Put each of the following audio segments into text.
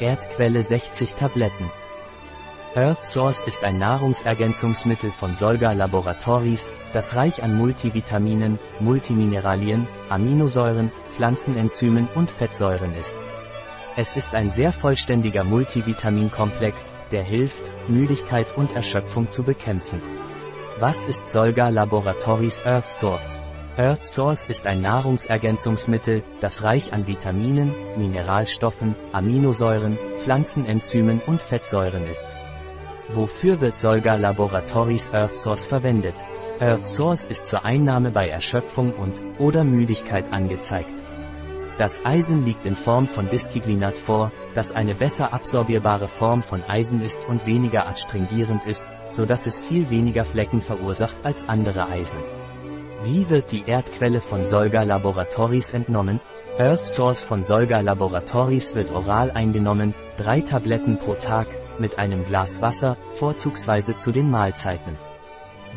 Erdquelle 60 Tabletten. Earth Source ist ein Nahrungsergänzungsmittel von Solga Laboratories, das reich an Multivitaminen, Multimineralien, Aminosäuren, Pflanzenenzymen und Fettsäuren ist. Es ist ein sehr vollständiger Multivitaminkomplex, der hilft, Müdigkeit und Erschöpfung zu bekämpfen. Was ist Solga Laboratories Earth Source? Earth Source ist ein Nahrungsergänzungsmittel, das reich an Vitaminen, Mineralstoffen, Aminosäuren, Pflanzenenzymen und Fettsäuren ist. Wofür wird Solga Laboratories Earth Source verwendet? Earth Source ist zur Einnahme bei Erschöpfung und oder Müdigkeit angezeigt. Das Eisen liegt in Form von Disciplinat vor, das eine besser absorbierbare Form von Eisen ist und weniger adstringierend ist, so dass es viel weniger Flecken verursacht als andere Eisen. Wie wird die Erdquelle von Solga Laboratories entnommen? Earth Source von Solga Laboratories wird oral eingenommen, drei Tabletten pro Tag, mit einem Glas Wasser, vorzugsweise zu den Mahlzeiten.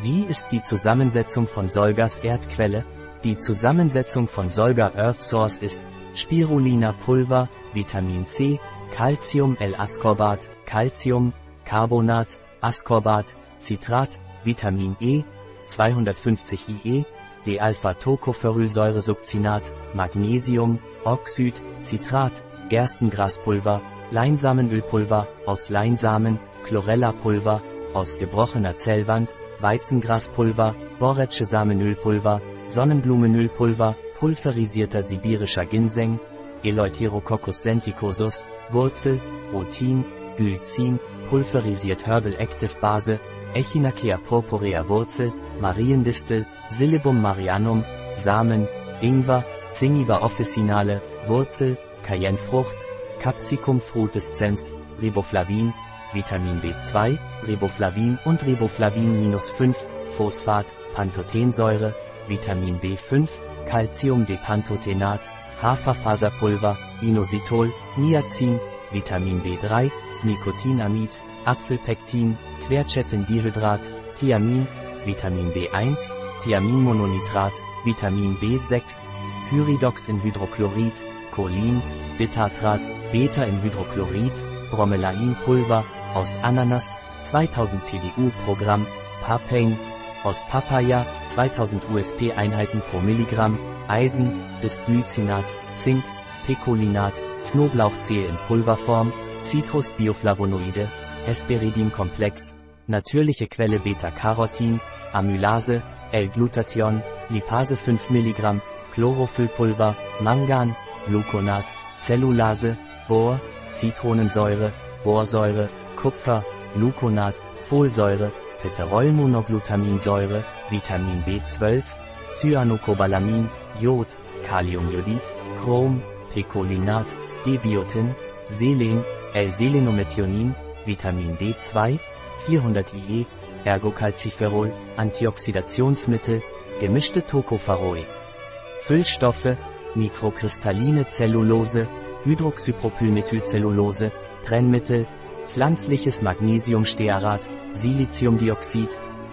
Wie ist die Zusammensetzung von Solgas Erdquelle? Die Zusammensetzung von Solga Earth Source ist Spirulina Pulver, Vitamin C, Calcium L-Ascorbat, Calcium, Carbonat, Ascorbat, Citrat, Vitamin E, 250 IE, D-Alpha-Tocopherylsäuresuccinat, Magnesium, Oxyd, Citrat, Gerstengraspulver, Leinsamenölpulver, aus Leinsamen, Chlorella-Pulver, aus gebrochener Zellwand, Weizengraspulver, Boretsche Samenölpulver, Sonnenblumenölpulver, pulverisierter sibirischer Ginseng, Eleutherococcus senticosus, Wurzel, Rotin, Glycin, pulverisiert Herbal Active Base, Echinacea purpurea Wurzel, Mariendistel, Silibum marianum, Samen, Ingwer, Zingiber officinale, Wurzel, Cayennefrucht, Capsicum frutescens, Riboflavin, Vitamin B2, Riboflavin und Riboflavin-5, Phosphat, Pantothensäure, Vitamin B5, Calcium-Depantothenat, Haferfaserpulver, Inositol, Niacin, Vitamin B3, Nicotinamid, Apfelpektin, Quercetindihydrat, Thiamin, Vitamin B1, Thiaminmononitrat, Vitamin B6, Pyridox in Hydrochlorid, Cholin, Bitatrat, Beta in Hydrochlorid, Bromelainpulver, aus Ananas, 2000 PDU pro Gramm, Papain, aus Papaya, 2000 USP-Einheiten pro Milligramm, Eisen, Bisglycinat, Zink, Picolinat, Knoblauchzehe in Pulverform, Citrusbioflavonoide, Hesperidin-Komplex, natürliche Quelle Beta-Carotin, Amylase, L-Glutathion, Lipase 5 mg, Chlorophyllpulver, Mangan, Gluconat, Zellulase, Bohr, Zitronensäure, Borsäure, Kupfer, Gluconat, Folsäure, Peterolmonoglutaminsäure, Vitamin B12, Cyanocobalamin, Jod, Kaliumjodid, Chrom, Picolinat, Debiotin, Selen, L-Selenomethionin, Vitamin D2, 400 IE, Ergocalciferol, Antioxidationsmittel, gemischte Tocopherol. Füllstoffe, mikrokristalline Zellulose, Hydroxypropylmethylcellulose, Trennmittel, pflanzliches Magnesiumstearat, Siliziumdioxid,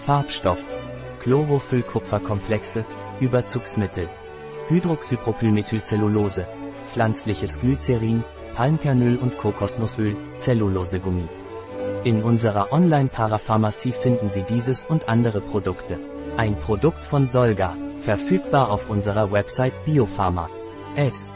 Farbstoff, Chlorophyllkupferkomplexe, Überzugsmittel, Hydroxypropylmethylcellulose, pflanzliches Glycerin, Palmkernöl und Kokosnussöl, Zellulosegummi. In unserer Online-Parapharmacie finden Sie dieses und andere Produkte. Ein Produkt von Solga, verfügbar auf unserer Website Biopharma. S.